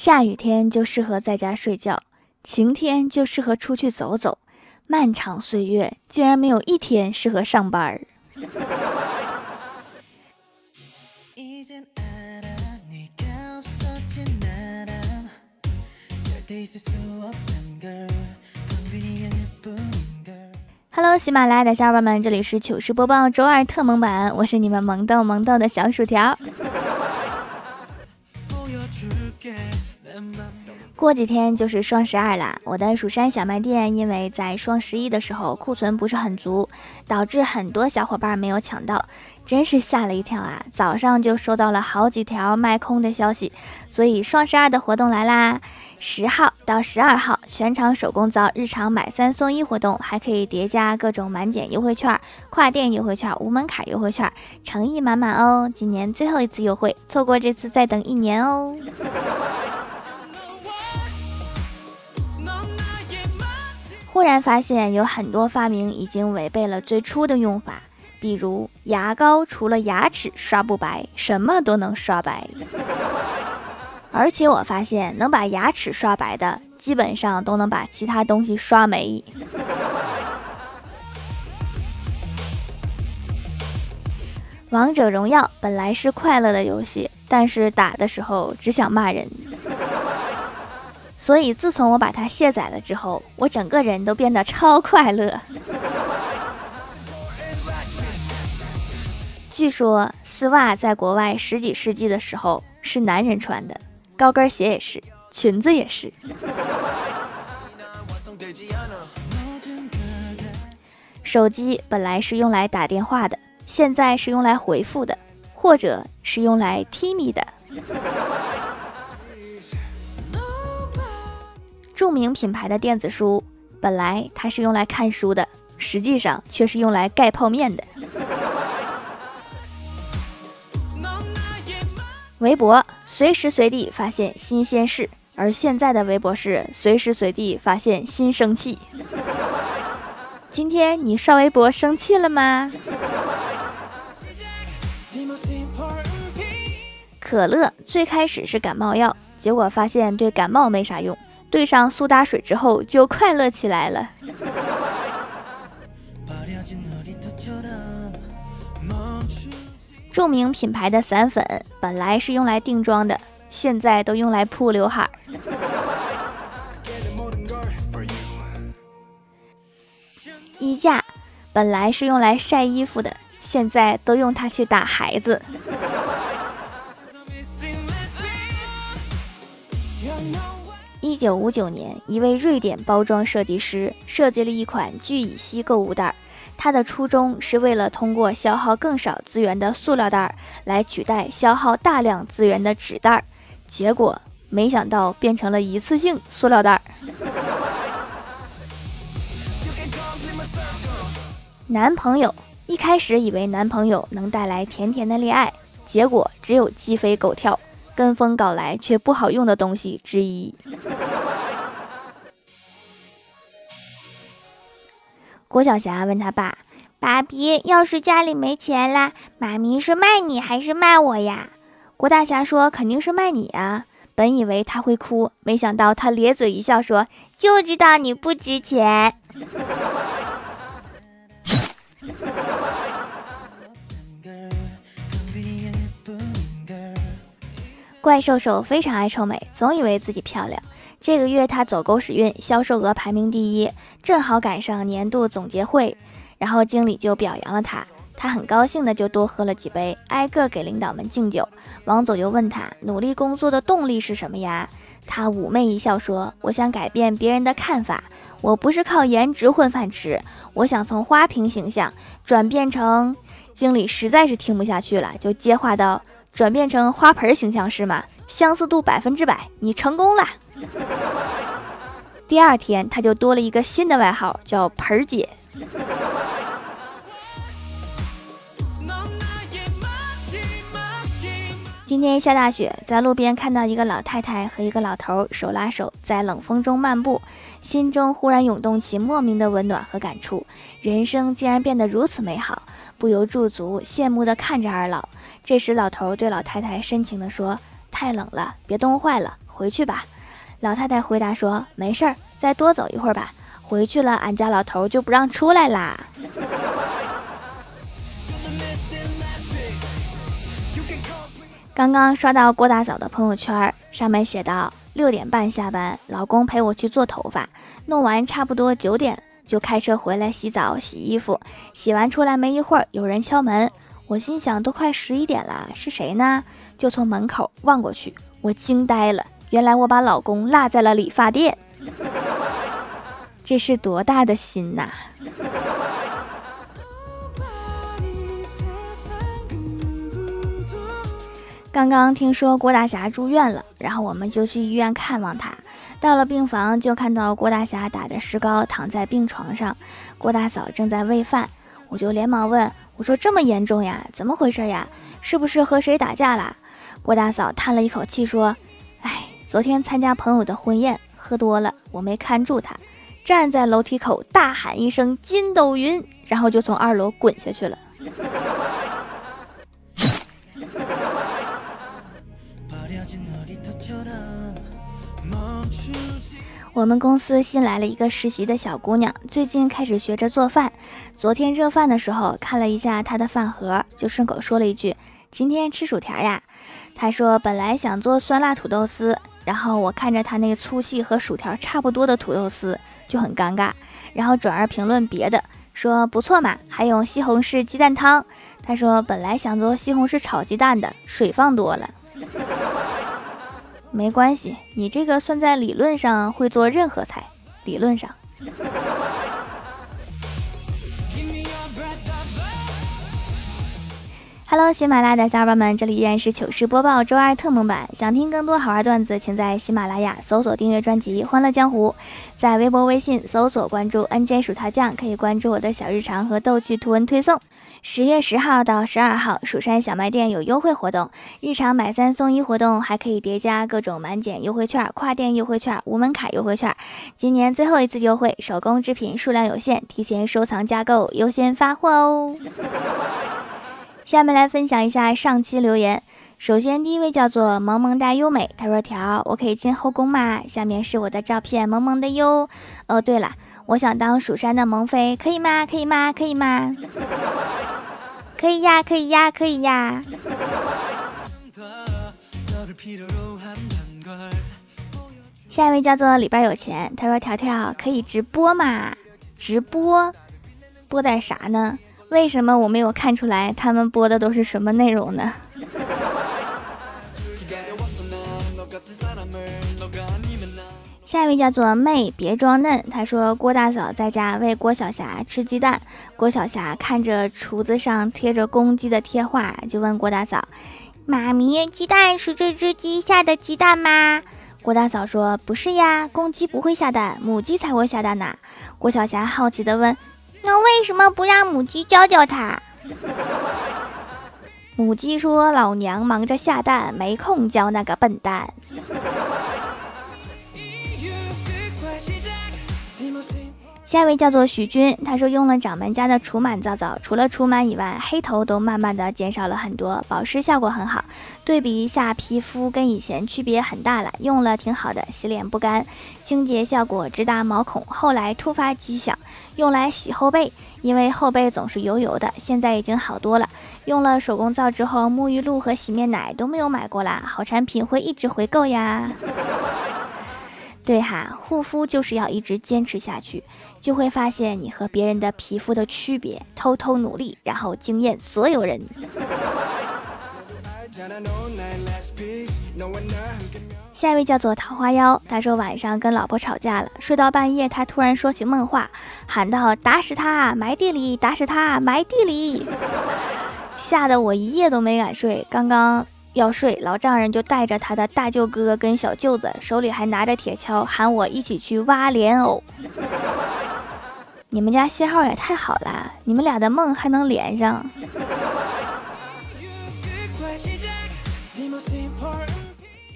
下雨天就适合在家睡觉，晴天就适合出去走走。漫长岁月竟然没有一天适合上班儿。Hello，喜马拉雅的小伙伴们，这里是糗事播报周二特蒙版，我是你们萌豆萌豆的小薯条。过几天就是双十二啦，我的蜀山小卖店因为在双十一的时候库存不是很足，导致很多小伙伴没有抢到，真是吓了一跳啊！早上就收到了好几条卖空的消息，所以双十二的活动来啦！十号到十二号，全场手工皂日常买三送一活动，还可以叠加各种满减优惠券、跨店优惠券、无门槛优惠券，诚意满满哦！今年最后一次优惠，错过这次再等一年哦。忽然发现有很多发明已经违背了最初的用法，比如牙膏除了牙齿刷不白，什么都能刷白。而且我发现能把牙齿刷白的，基本上都能把其他东西刷没。王者荣耀本来是快乐的游戏，但是打的时候只想骂人。所以，自从我把它卸载了之后，我整个人都变得超快乐。据说，丝袜在国外十几世纪的时候是男人穿的，高跟鞋也是，裙子也是。手机本来是用来打电话的，现在是用来回复的，或者是用来踢米的。著名品牌的电子书，本来它是用来看书的，实际上却是用来盖泡面的。微博随时随地发现新鲜事，而现在的微博是随时随地发现新生气。今天你刷微博生气了吗？可乐最开始是感冒药，结果发现对感冒没啥用。兑上苏打水之后，就快乐起来了。著名品牌的散粉本来是用来定妆的，现在都用来铺刘海。衣架本来是用来晒衣服的，现在都用它去打孩子。九五九年，一位瑞典包装设计师设计了一款聚乙烯购物袋。他的初衷是为了通过消耗更少资源的塑料袋来取代消耗大量资源的纸袋。结果没想到变成了一次性塑料袋。男朋友一开始以为男朋友能带来甜甜的恋爱，结果只有鸡飞狗跳。跟风搞来却不好用的东西之一。郭晓霞问他爸：“爸比，要是家里没钱了，妈咪是卖你还是卖我呀？”郭大侠说：“肯定是卖你啊！”本以为他会哭，没想到他咧嘴一笑说：“就知道你不值钱。”怪兽兽非常爱臭美，总以为自己漂亮。这个月他走狗屎运，销售额排名第一，正好赶上年度总结会，然后经理就表扬了他，他很高兴的就多喝了几杯，挨个给领导们敬酒。王总就问他努力工作的动力是什么呀？他妩媚一笑说：“我想改变别人的看法，我不是靠颜值混饭吃，我想从花瓶形象转变成……”经理实在是听不下去了，就接话道。转变成花盆形象是吗？相似度百分之百，你成功了。第二天，他就多了一个新的外号，叫盆儿姐。今天下大雪，在路边看到一个老太太和一个老头手拉手在冷风中漫步，心中忽然涌动起莫名的温暖和感触。人生竟然变得如此美好，不由驻足羡慕地看着二老。这时，老头对老太太深情地说：“太冷了，别冻坏了，回去吧。老太太回答说：“没事儿，再多走一会儿吧。回去了，俺家老头就不让出来啦。”刚刚刷到郭大嫂的朋友圈，上面写道：“六点半下班，老公陪我去做头发，弄完差不多九点就开车回来洗澡洗衣服，洗完出来没一会儿，有人敲门。我心想都快十一点了，是谁呢？就从门口望过去，我惊呆了，原来我把老公落在了理发店，这是多大的心呐！”刚刚听说郭大侠住院了，然后我们就去医院看望他。到了病房，就看到郭大侠打着石膏躺在病床上，郭大嫂正在喂饭。我就连忙问：“我说这么严重呀？怎么回事呀？是不是和谁打架了？”郭大嫂叹了一口气说：“哎，昨天参加朋友的婚宴，喝多了，我没看住他，站在楼梯口大喊一声‘筋斗云’，然后就从二楼滚下去了。”我们公司新来了一个实习的小姑娘，最近开始学着做饭。昨天热饭的时候看了一下她的饭盒，就顺口说了一句：“今天吃薯条呀。”她说本来想做酸辣土豆丝，然后我看着她那个粗细和薯条差不多的土豆丝就很尴尬，然后转而评论别的，说不错嘛，还有西红柿鸡蛋汤。她说本来想做西红柿炒鸡蛋的，水放多了。没关系，你这个算在理论上会做任何菜，理论上。Hello，喜马拉雅的小伙伴们，这里依然是糗事播报周二特蒙版。想听更多好玩段子，请在喜马拉雅搜索订阅专辑《欢乐江湖》，在微博、微信搜索关注 NJ 薯条酱，可以关注我的小日常和逗趣图文推送。十月十号到十二号，蜀山小卖店有优惠活动，日常买三送一活动，还可以叠加各种满减优惠券、跨店优惠券、无门槛优惠券。今年最后一次优惠，手工制品数量有限，提前收藏加购优先发货哦。下面来分享一下上期留言。首先，第一位叫做萌萌哒优美，他说：“条，我可以进后宫吗？”下面是我的照片，萌萌的哟。哦，对了，我想当蜀山的萌妃，可以吗？可以吗？可以吗？可以呀，可以呀，可以呀。下一位叫做里边有钱，他说：“条条可以直播吗？直播，播点啥呢？”为什么我没有看出来他们播的都是什么内容呢？下一位叫做妹，别装嫩。他说郭大嫂在家喂郭晓霞吃鸡蛋，郭晓霞看着厨子上贴着公鸡的贴画，就问郭大嫂：“妈咪，鸡蛋是这只鸡下的鸡蛋吗？”郭大嫂说：“不是呀，公鸡不会下蛋，母鸡才会下蛋呢。”郭晓霞好奇的问。那为什么不让母鸡教教它？母鸡说：“老娘忙着下蛋，没空教那个笨蛋。”下一位叫做许军，他说用了掌门家的除螨皂皂，除了除螨以外，黑头都慢慢的减少了很多，保湿效果很好。对比一下皮肤，跟以前区别很大了，用了挺好的，洗脸不干，清洁效果直达毛孔。后来突发奇想，用来洗后背，因为后背总是油油的，现在已经好多了。用了手工皂之后，沐浴露和洗面奶都没有买过啦，好产品会一直回购呀。对哈，护肤就是要一直坚持下去，就会发现你和别人的皮肤的区别。偷偷努力，然后惊艳所有人。下一位叫做桃花妖，他说晚上跟老婆吵架了，睡到半夜，他突然说起梦话，喊道：“打死他，埋地里！打死他，埋地里！” 吓得我一夜都没敢睡。刚刚。要睡，老丈人就带着他的大舅哥跟小舅子，手里还拿着铁锹，喊我一起去挖莲藕。你们家信号也太好了，你们俩的梦还能连上。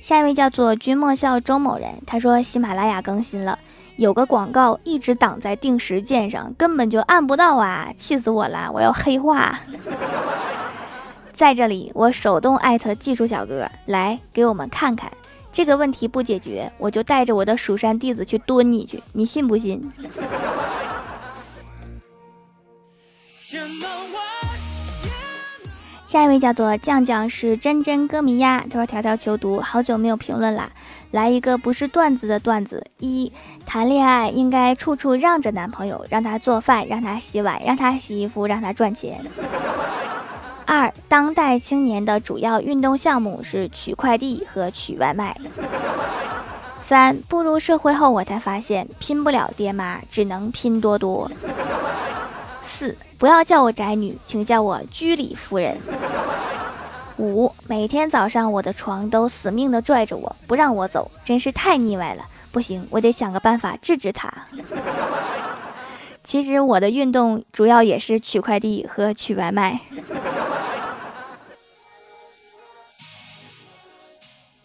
下一位叫做君莫笑周某人，他说喜马拉雅更新了，有个广告一直挡在定时键上，根本就按不到啊，气死我了，我要黑化。在这里，我手动艾特技术小哥来给我们看看，这个问题不解决，我就带着我的蜀山弟子去蹲你去，你信不信？下一位叫做酱酱是真真歌迷呀，他说条条求读，好久没有评论啦，来一个不是段子的段子：一，谈恋爱应该处处让着男朋友，让他做饭，让他洗碗，让他洗衣服，让他赚钱。二，当代青年的主要运动项目是取快递和取外卖。三，步入社会后我才发现，拼不了爹妈，只能拼多多。四，不要叫我宅女，请叫我居里夫人。五，每天早上我的床都死命的拽着我不让我走，真是太腻歪了。不行，我得想个办法治治他。其实我的运动主要也是取快递和取外卖。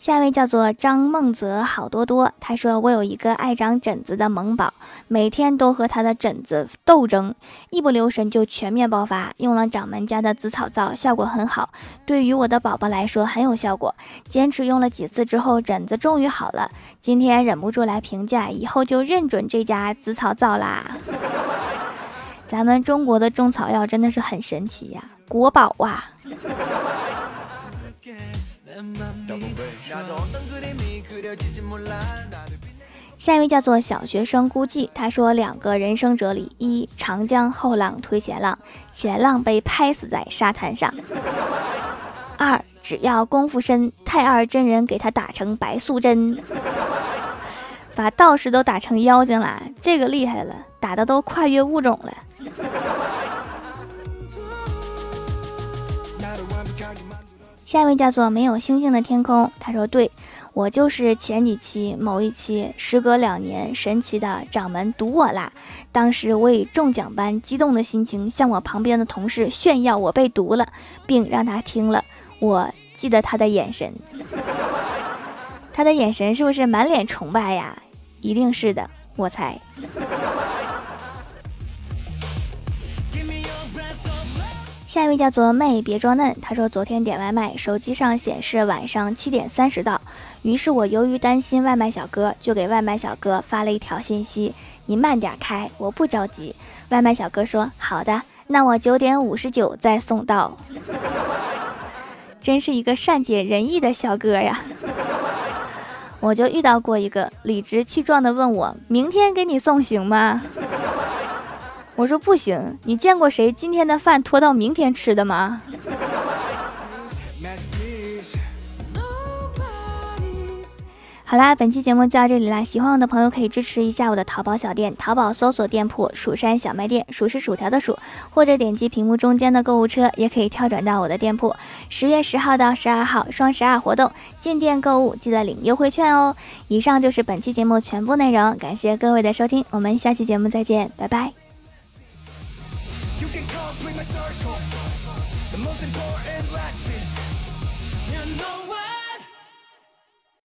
下一位叫做张梦泽好多多，他说我有一个爱长疹子的萌宝，每天都和他的疹子斗争，一不留神就全面爆发。用了掌门家的紫草皂，效果很好，对于我的宝宝来说很有效果。坚持用了几次之后，疹子终于好了。今天忍不住来评价，以后就认准这家紫草皂啦。咱们中国的中草药真的是很神奇呀，国宝啊！下一位叫做小学生估计，他说两个人生哲理：一，长江后浪推前浪，前浪被拍死在沙滩上；二，只要功夫深，太二真人给他打成白素贞，把道士都打成妖精了，这个厉害了，打的都跨越物种了。下一位叫做没有星星的天空，他说：“对我就是前几期某一期，时隔两年，神奇的掌门读我啦！当时我以中奖般激动的心情向我旁边的同事炫耀我被读了，并让他听了。我记得他的眼神，他的眼神是不是满脸崇拜呀？一定是的，我猜。”下一位叫做妹，别装嫩。他说昨天点外卖，手机上显示晚上七点三十到。于是我由于担心外卖小哥，就给外卖小哥发了一条信息：“你慢点开，我不着急。”外卖小哥说：“好的，那我九点五十九再送到。”真是一个善解人意的小哥呀！我就遇到过一个理直气壮的问我：“明天给你送行吗？”我说不行，你见过谁今天的饭拖到明天吃的吗？好啦，本期节目就到这里啦！喜欢我的朋友可以支持一下我的淘宝小店，淘宝搜索店铺“蜀山小卖店”，蜀是薯条的蜀，或者点击屏幕中间的购物车，也可以跳转到我的店铺。十月十号到十二号双十二活动，进店购物记得领优惠券哦！以上就是本期节目全部内容，感谢各位的收听，我们下期节目再见，拜拜。Circle. The most important